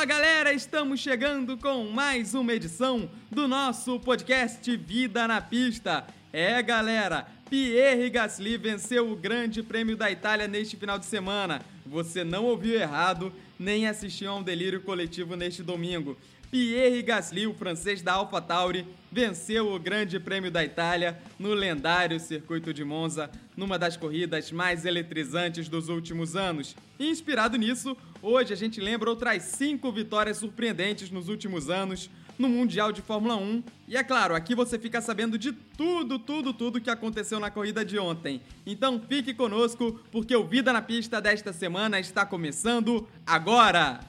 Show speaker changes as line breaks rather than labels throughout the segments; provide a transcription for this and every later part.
Fala galera, estamos chegando com mais uma edição do nosso podcast Vida na Pista. É galera, Pierre Gasly venceu o Grande Prêmio da Itália neste final de semana. Você não ouviu errado, nem assistiu a um delírio coletivo neste domingo. Pierre Gasly, o francês da AlphaTauri, venceu o Grande Prêmio da Itália no lendário circuito de Monza, numa das corridas mais eletrizantes dos últimos anos. Inspirado nisso, hoje a gente lembra outras cinco vitórias surpreendentes nos últimos anos no Mundial de Fórmula 1. E é claro, aqui você fica sabendo de tudo, tudo, tudo que aconteceu na corrida de ontem. Então fique conosco, porque o Vida na Pista desta semana está começando agora!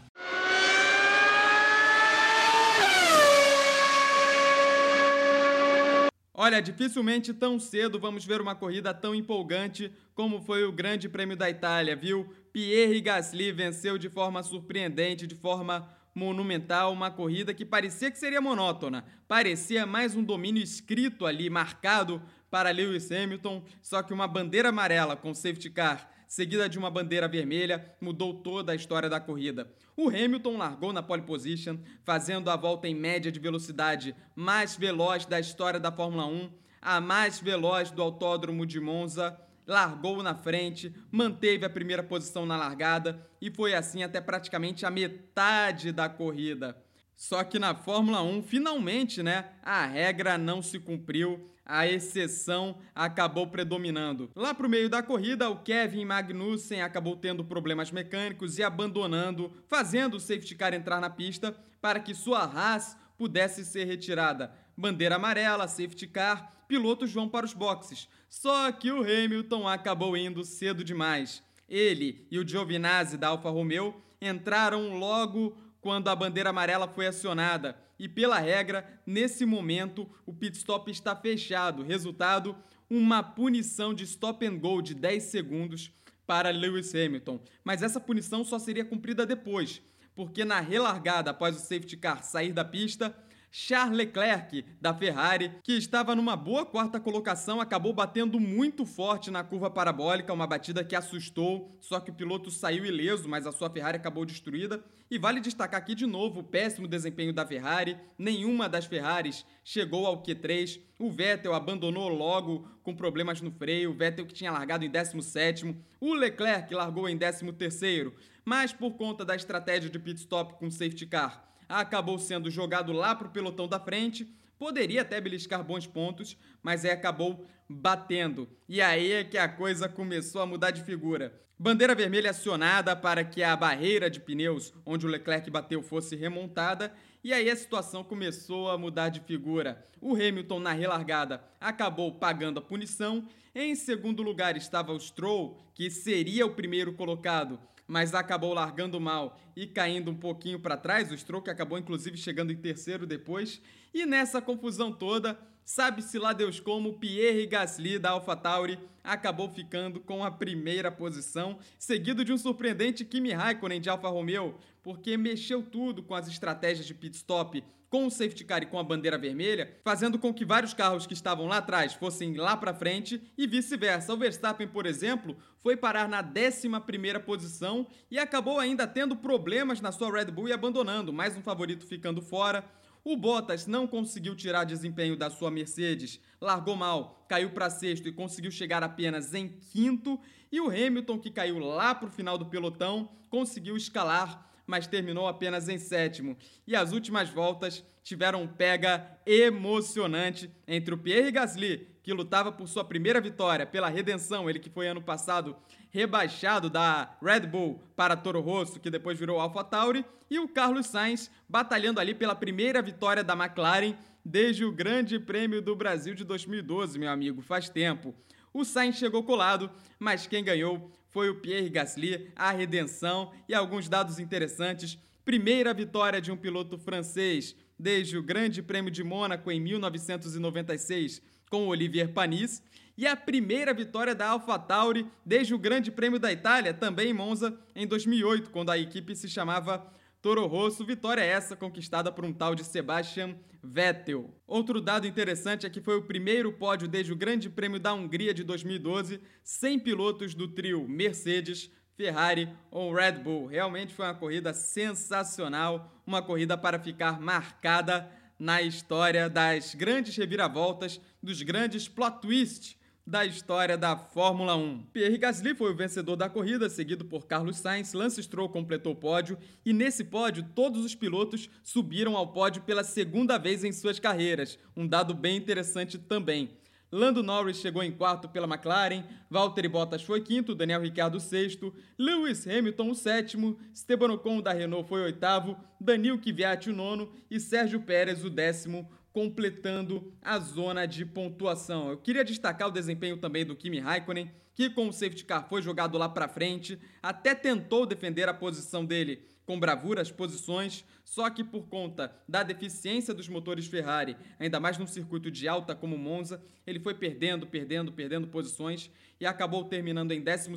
Olha, dificilmente tão cedo vamos ver uma corrida tão empolgante como foi o Grande Prêmio da Itália, viu? Pierre Gasly venceu de forma surpreendente, de forma monumental, uma corrida que parecia que seria monótona, parecia mais um domínio escrito ali, marcado para Lewis Hamilton, só que uma bandeira amarela com safety car seguida de uma bandeira vermelha, mudou toda a história da corrida. O Hamilton largou na pole position, fazendo a volta em média de velocidade mais veloz da história da Fórmula 1, a mais veloz do Autódromo de Monza, largou na frente, manteve a primeira posição na largada e foi assim até praticamente a metade da corrida. Só que na Fórmula 1, finalmente, né, a regra não se cumpriu a exceção acabou predominando. Lá para o meio da corrida, o Kevin Magnussen acabou tendo problemas mecânicos e abandonando, fazendo o safety car entrar na pista para que sua Haas pudesse ser retirada. Bandeira amarela, safety car, pilotos vão para os boxes. Só que o Hamilton acabou indo cedo demais. Ele e o Giovinazzi da Alfa Romeo entraram logo quando a bandeira amarela foi acionada e pela regra, nesse momento, o pit stop está fechado. Resultado, uma punição de stop and go de 10 segundos para Lewis Hamilton. Mas essa punição só seria cumprida depois, porque na relargada após o safety car sair da pista, Charles Leclerc, da Ferrari, que estava numa boa quarta colocação, acabou batendo muito forte na curva parabólica, uma batida que assustou, só que o piloto saiu ileso, mas a sua Ferrari acabou destruída. E vale destacar aqui de novo o péssimo desempenho da Ferrari, nenhuma das Ferraris chegou ao Q3. O Vettel abandonou logo com problemas no freio, o Vettel que tinha largado em 17º, o Leclerc largou em 13º, mas por conta da estratégia de pit stop com safety car, acabou sendo jogado lá para o pelotão da frente. Poderia até beliscar bons pontos, mas aí acabou batendo. E aí é que a coisa começou a mudar de figura. Bandeira vermelha acionada para que a barreira de pneus onde o Leclerc bateu fosse remontada. E aí a situação começou a mudar de figura. O Hamilton na relargada acabou pagando a punição. Em segundo lugar estava o Stroll, que seria o primeiro colocado, mas acabou largando mal e caindo um pouquinho para trás. O Stroke acabou inclusive chegando em terceiro depois. E nessa confusão toda, sabe-se lá Deus como, Pierre Gasly da AlphaTauri acabou ficando com a primeira posição, seguido de um surpreendente Kimi Raikkonen de Alfa Romeo, porque mexeu tudo com as estratégias de pit stop com o safety car e com a bandeira vermelha, fazendo com que vários carros que estavam lá atrás fossem lá para frente e vice-versa. O Verstappen, por exemplo, foi parar na 11ª posição e acabou ainda tendo problemas na sua Red Bull e abandonando, mais um favorito ficando fora. O Bottas não conseguiu tirar desempenho da sua Mercedes, largou mal, caiu para sexto e conseguiu chegar apenas em quinto. E o Hamilton, que caiu lá para o final do pelotão, conseguiu escalar mas terminou apenas em sétimo. E as últimas voltas tiveram um pega emocionante entre o Pierre Gasly, que lutava por sua primeira vitória pela redenção, ele que foi ano passado rebaixado da Red Bull para Toro Rosso, que depois virou AlphaTauri, e o Carlos Sainz batalhando ali pela primeira vitória da McLaren desde o Grande Prêmio do Brasil de 2012, meu amigo, faz tempo. O Sainz chegou colado, mas quem ganhou foi o Pierre Gasly, a redenção e alguns dados interessantes. Primeira vitória de um piloto francês desde o Grande Prêmio de Mônaco em 1996 com Olivier Panis e a primeira vitória da AlphaTauri desde o Grande Prêmio da Itália, também em Monza, em 2008, quando a equipe se chamava Toro Rosso, vitória essa conquistada por um tal de Sebastian Vettel. Outro dado interessante é que foi o primeiro pódio desde o Grande Prêmio da Hungria de 2012, sem pilotos do trio Mercedes, Ferrari ou Red Bull. Realmente foi uma corrida sensacional, uma corrida para ficar marcada na história das grandes reviravoltas, dos grandes plot twists da história da Fórmula 1. Pierre Gasly foi o vencedor da corrida, seguido por Carlos Sainz, Lance Stroll completou o pódio e nesse pódio todos os pilotos subiram ao pódio pela segunda vez em suas carreiras, um dado bem interessante também. Lando Norris chegou em quarto pela McLaren, Valtteri Bottas foi quinto, Daniel Ricciardo sexto, Lewis Hamilton o sétimo, Esteban Ocon da Renault foi oitavo, Daniel Kvyat o nono e Sérgio Pérez o décimo, completando a zona de pontuação. Eu queria destacar o desempenho também do Kimi Raikkonen, que com o safety car foi jogado lá para frente, até tentou defender a posição dele com bravura as posições, só que por conta da deficiência dos motores Ferrari, ainda mais num circuito de alta como Monza, ele foi perdendo, perdendo, perdendo posições e acabou terminando em 12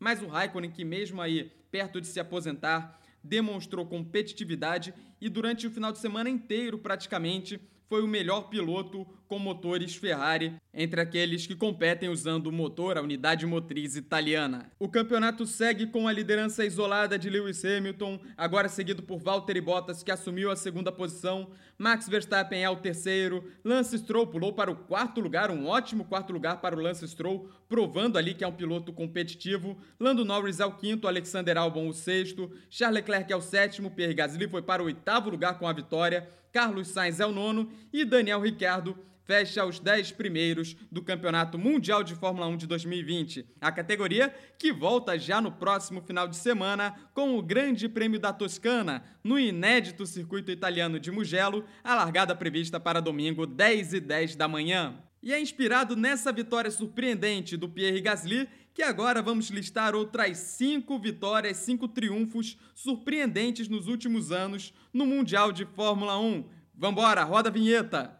mas o Raikkonen, que mesmo aí perto de se aposentar, demonstrou competitividade e durante o final de semana inteiro praticamente foi o melhor piloto com motores Ferrari entre aqueles que competem usando o motor, a unidade motriz italiana. O campeonato segue com a liderança isolada de Lewis Hamilton, agora seguido por Valtteri Bottas, que assumiu a segunda posição. Max Verstappen é o terceiro. Lance Stroll pulou para o quarto lugar, um ótimo quarto lugar para o Lance Stroll, provando ali que é um piloto competitivo. Lando Norris é o quinto, Alexander Albon o sexto. Charles Leclerc é o sétimo, Pierre Gasly foi para o oitavo lugar com a vitória. Carlos Sainz é o nono e Daniel Ricciardo fecha os 10 primeiros do Campeonato Mundial de Fórmula 1 de 2020. A categoria que volta já no próximo final de semana com o Grande Prêmio da Toscana, no inédito circuito italiano de Mugello, a largada prevista para domingo, 10 e 10 da manhã. E é inspirado nessa vitória surpreendente do Pierre Gasly que agora vamos listar outras cinco vitórias, cinco triunfos surpreendentes nos últimos anos no Mundial de Fórmula 1. Vambora, roda a vinheta!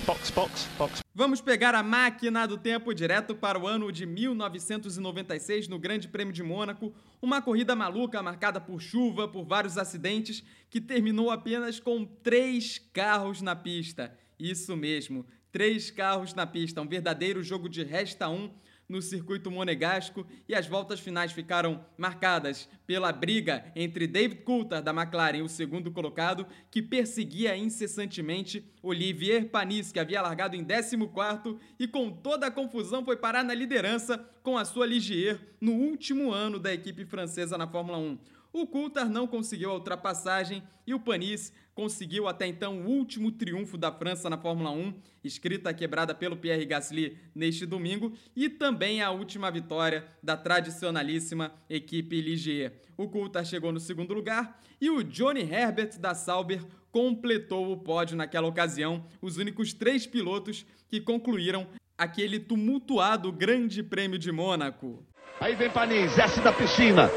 Box, box, box. Vamos pegar a máquina do tempo direto para o ano de 1996 no Grande Prêmio de Mônaco, uma corrida maluca marcada por chuva, por vários acidentes, que terminou apenas com três carros na pista. Isso mesmo, três carros na pista, um verdadeiro jogo de resta um no circuito monegasco e as voltas finais ficaram marcadas pela briga entre David Coulthard da McLaren, o segundo colocado, que perseguia incessantemente Olivier Panis, que havia largado em 14º e com toda a confusão foi parar na liderança com a sua Ligier no último ano da equipe francesa na Fórmula 1. O Coulthard não conseguiu a ultrapassagem e o Panis conseguiu até então o último triunfo da França na Fórmula 1, escrita quebrada pelo Pierre Gasly neste domingo, e também a última vitória da tradicionalíssima equipe Ligier. O Coulthard chegou no segundo lugar e o Johnny Herbert da Sauber completou o pódio naquela ocasião, os únicos três pilotos que concluíram aquele tumultuado Grande Prêmio de Mônaco.
Aí vem Panis, desce da piscina,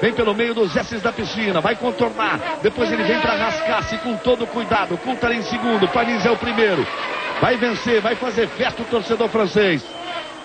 Vem pelo meio dos S's da piscina, vai contornar. Depois ele vem para rascar-se com todo cuidado. Coulthard em segundo, Panis é o primeiro. Vai vencer, vai fazer festa o torcedor francês.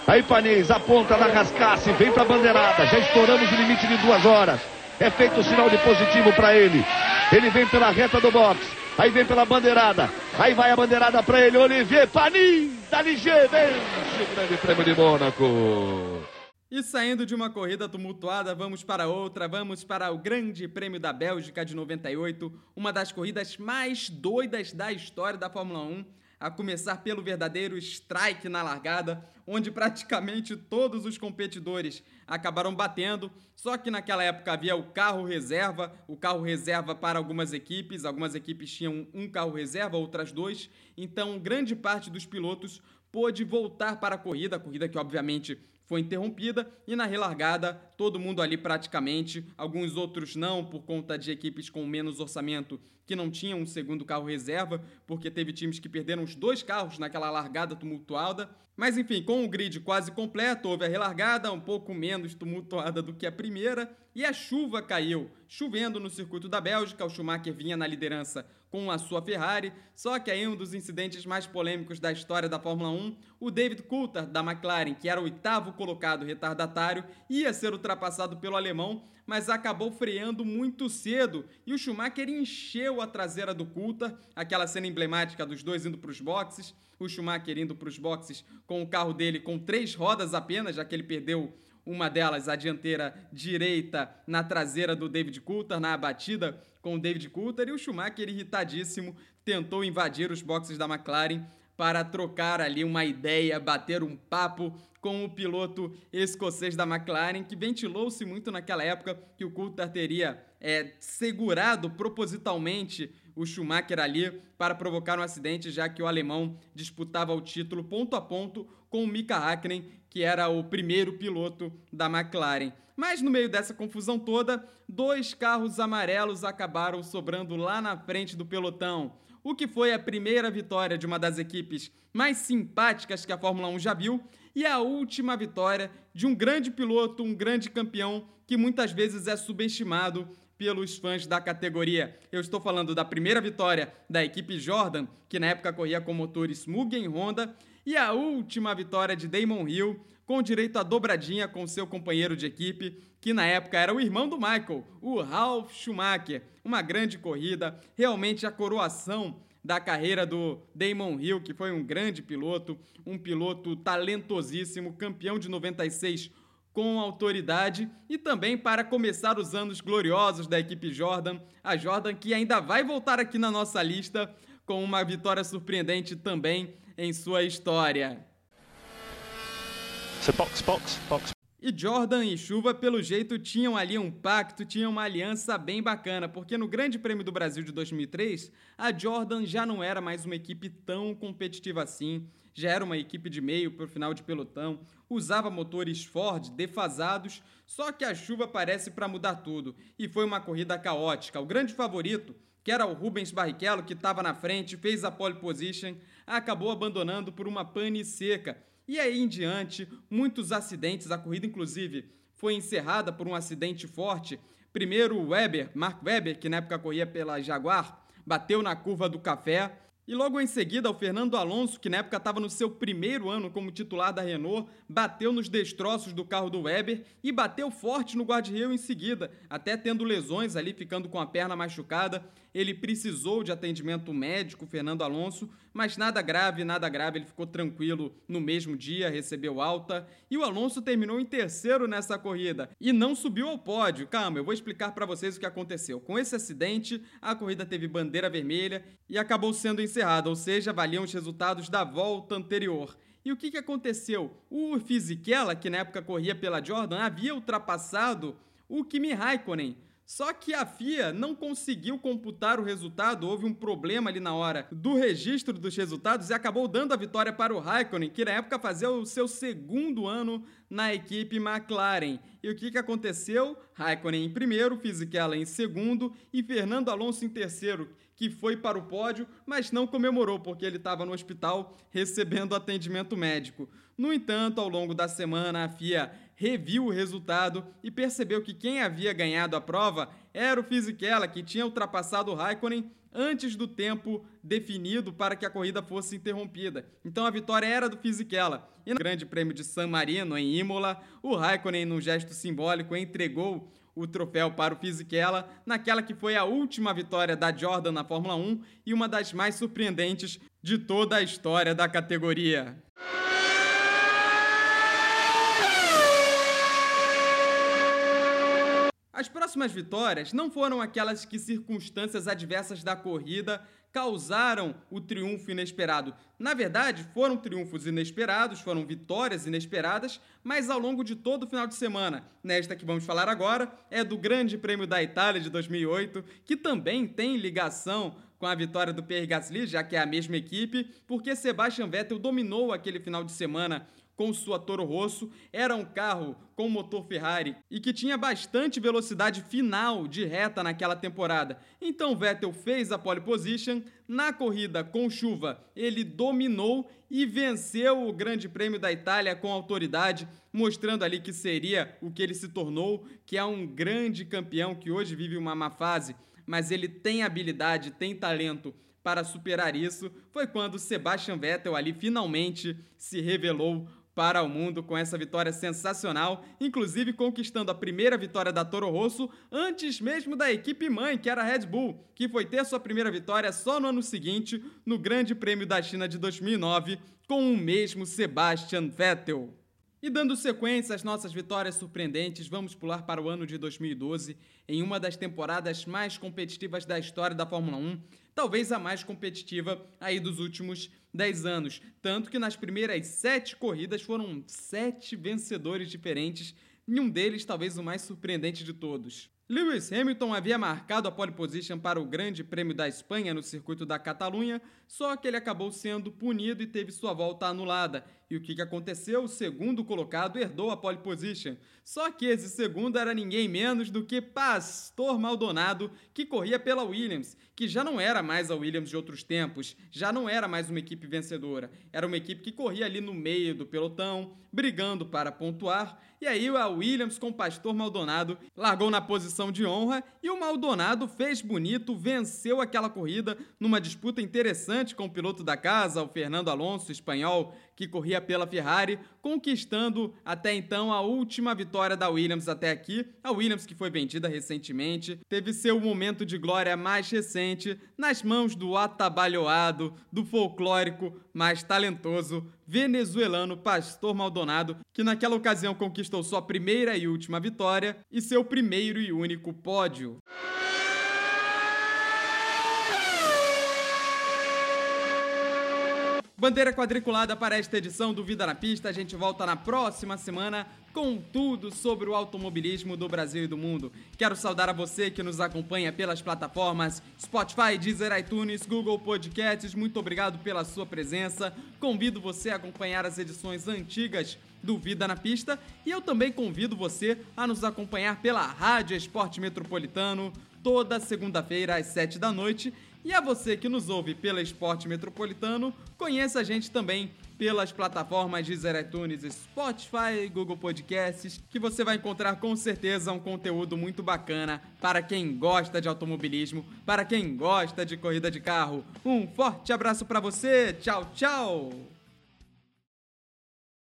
Aí Panis aponta na rascasse, vem para a bandeirada. Já estouramos o limite de duas horas. É feito o sinal de positivo para ele. Ele vem pela reta do box. Aí vem pela bandeirada. Aí vai a bandeirada para ele. Olivier Panis, da Ligier, vence o grande prêmio de Mônaco.
E saindo de uma corrida tumultuada, vamos para outra, vamos para o Grande Prêmio da Bélgica de 98, uma das corridas mais doidas da história da Fórmula 1, a começar pelo verdadeiro strike na largada, onde praticamente todos os competidores acabaram batendo, só que naquela época havia o carro reserva, o carro reserva para algumas equipes, algumas equipes tinham um carro reserva, outras dois, então grande parte dos pilotos pôde voltar para a corrida, a corrida que obviamente foi interrompida. E na relargada todo mundo ali praticamente, alguns outros não por conta de equipes com menos orçamento que não tinham um segundo carro reserva, porque teve times que perderam os dois carros naquela largada tumultuada. Mas enfim, com o grid quase completo, houve a relargada um pouco menos tumultuada do que a primeira e a chuva caiu. Chovendo no circuito da Bélgica, o Schumacher vinha na liderança com a sua Ferrari, só que aí um dos incidentes mais polêmicos da história da Fórmula 1, o David Coulthard da McLaren, que era o oitavo colocado retardatário, ia ser ultrapassado pelo alemão, mas acabou freando muito cedo. E o Schumacher encheu a traseira do Coulthard, aquela cena emblemática dos dois indo para os boxes, o Schumacher indo para os boxes com o carro dele com três rodas apenas, já que ele perdeu uma delas a dianteira direita na traseira do David Coulter, na batida com o David Coulter, e o Schumacher, irritadíssimo, tentou invadir os boxes da McLaren para trocar ali uma ideia, bater um papo com o piloto escocês da McLaren, que ventilou-se muito naquela época que o Coulter teria é, segurado propositalmente o Schumacher ali para provocar um acidente, já que o alemão disputava o título ponto a ponto com o Mika Hakkinen, que era o primeiro piloto da McLaren. Mas no meio dessa confusão toda, dois carros amarelos acabaram sobrando lá na frente do pelotão, o que foi a primeira vitória de uma das equipes mais simpáticas que a Fórmula 1 já viu e a última vitória de um grande piloto, um grande campeão que muitas vezes é subestimado pelos fãs da categoria. Eu estou falando da primeira vitória da equipe Jordan, que na época corria com motores Mugen Honda, e a última vitória de Damon Hill, com direito à dobradinha com seu companheiro de equipe, que na época era o irmão do Michael, o Ralf Schumacher. Uma grande corrida, realmente a coroação da carreira do Damon Hill, que foi um grande piloto, um piloto talentosíssimo, campeão de 96 com autoridade e também para começar os anos gloriosos da equipe Jordan, a Jordan que ainda vai voltar aqui na nossa lista com uma vitória surpreendente também em sua história. So box, box, box. E Jordan e Chuva, pelo jeito, tinham ali um pacto, tinham uma aliança bem bacana, porque no Grande Prêmio do Brasil de 2003, a Jordan já não era mais uma equipe tão competitiva assim, já era uma equipe de meio para o final de pelotão, usava motores Ford defasados, só que a chuva parece para mudar tudo, e foi uma corrida caótica. O grande favorito, que era o Rubens Barrichello, que estava na frente, fez a pole position, acabou abandonando por uma pane seca e aí em diante, muitos acidentes, a corrida inclusive foi encerrada por um acidente forte. Primeiro o Weber, Mark Webber, que na época corria pela Jaguar, bateu na curva do café. E logo em seguida, o Fernando Alonso, que na época estava no seu primeiro ano como titular da Renault, bateu nos destroços do carro do Weber e bateu forte no guarda-reio em seguida, até tendo lesões ali, ficando com a perna machucada. Ele precisou de atendimento médico, Fernando Alonso, mas nada grave, nada grave, ele ficou tranquilo no mesmo dia, recebeu alta. E o Alonso terminou em terceiro nessa corrida e não subiu ao pódio. Calma, eu vou explicar para vocês o que aconteceu. Com esse acidente, a corrida teve bandeira vermelha e acabou sendo encerrada, ou seja, valiam os resultados da volta anterior. E o que, que aconteceu? O Fisichella, que na época corria pela Jordan, havia ultrapassado o Kimi Raikkonen só que a FIA não conseguiu computar o resultado, houve um problema ali na hora do registro dos resultados e acabou dando a vitória para o Raikkonen, que na época fazia o seu segundo ano na equipe McLaren. E o que, que aconteceu? Raikkonen em primeiro, Fisichella em segundo e Fernando Alonso em terceiro, que foi para o pódio, mas não comemorou porque ele estava no hospital recebendo atendimento médico. No entanto, ao longo da semana, a FIA reviu o resultado e percebeu que quem havia ganhado a prova era o Fisichella, que tinha ultrapassado o Raikkonen antes do tempo definido para que a corrida fosse interrompida. Então a vitória era do Fisichella. E no Grande Prêmio de San Marino, em Imola, o Raikkonen, num gesto simbólico, entregou o troféu para o Fisichella naquela que foi a última vitória da Jordan na Fórmula 1 e uma das mais surpreendentes de toda a história da categoria. As próximas vitórias não foram aquelas que circunstâncias adversas da corrida causaram o triunfo inesperado. Na verdade, foram triunfos inesperados, foram vitórias inesperadas, mas ao longo de todo o final de semana. Nesta que vamos falar agora é do Grande Prêmio da Itália de 2008, que também tem ligação com a vitória do Pierre Gasly, já que é a mesma equipe, porque Sebastian Vettel dominou aquele final de semana com sua Toro Rosso, era um carro com motor Ferrari e que tinha bastante velocidade final de reta naquela temporada. Então Vettel fez a pole position, na corrida com chuva ele dominou e venceu o Grande Prêmio da Itália com autoridade, mostrando ali que seria o que ele se tornou, que é um grande campeão que hoje vive uma má fase, mas ele tem habilidade, tem talento para superar isso, foi quando Sebastian Vettel ali finalmente se revelou para o mundo com essa vitória sensacional, inclusive conquistando a primeira vitória da Toro Rosso antes mesmo da equipe mãe, que era a Red Bull, que foi ter sua primeira vitória só no ano seguinte, no Grande Prêmio da China de 2009, com o mesmo Sebastian Vettel. E dando sequência às nossas vitórias surpreendentes, vamos pular para o ano de 2012, em uma das temporadas mais competitivas da história da Fórmula 1, talvez a mais competitiva aí dos últimos 10 anos. Tanto que nas primeiras sete corridas foram sete vencedores diferentes, e um deles talvez o mais surpreendente de todos. Lewis Hamilton havia marcado a pole position para o Grande Prêmio da Espanha no circuito da Catalunha, só que ele acabou sendo punido e teve sua volta anulada. E o que, aconteceu? O segundo colocado herdou a pole position. Só que esse segundo era ninguém menos do que Pastor Maldonado, que corria pela Williams, que já não era mais a Williams de outros tempos, já não era mais uma equipe vencedora. Era uma equipe que corria ali no meio do pelotão, brigando para pontuar. E aí a Williams com Pastor Maldonado largou na posição de honra e o Maldonado fez bonito, venceu aquela corrida numa disputa interessante com o piloto da casa, o Fernando Alonso, espanhol, que corria pela Ferrari, conquistando até então a última vitória da Williams até aqui. A Williams, que foi vendida recentemente, teve seu momento de glória mais recente nas mãos do atabalhoado, do folclórico mais talentoso venezuelano Pastor Maldonado, que naquela ocasião conquistou sua primeira e última vitória e seu primeiro e único pódio. Bandeira quadriculada para esta edição do Vida na Pista. A gente volta na próxima semana com tudo sobre o automobilismo do Brasil e do mundo. Quero saudar a você que nos acompanha pelas plataformas Spotify, Deezer, iTunes, Google Podcasts. Muito obrigado pela sua presença. Convido você a acompanhar as edições antigas do Vida na Pista e eu também convido você a nos acompanhar pela Rádio Esporte Metropolitano toda segunda-feira às 7 da noite e a você que nos ouve pela Esporte Metropolitano, conheça a gente também pelas plataformas Deezer iTunes, Spotify, Google Podcasts, que você vai encontrar com certeza um conteúdo muito bacana para quem gosta de automobilismo, para quem gosta de corrida de carro. Um forte abraço para você. Tchau, tchau.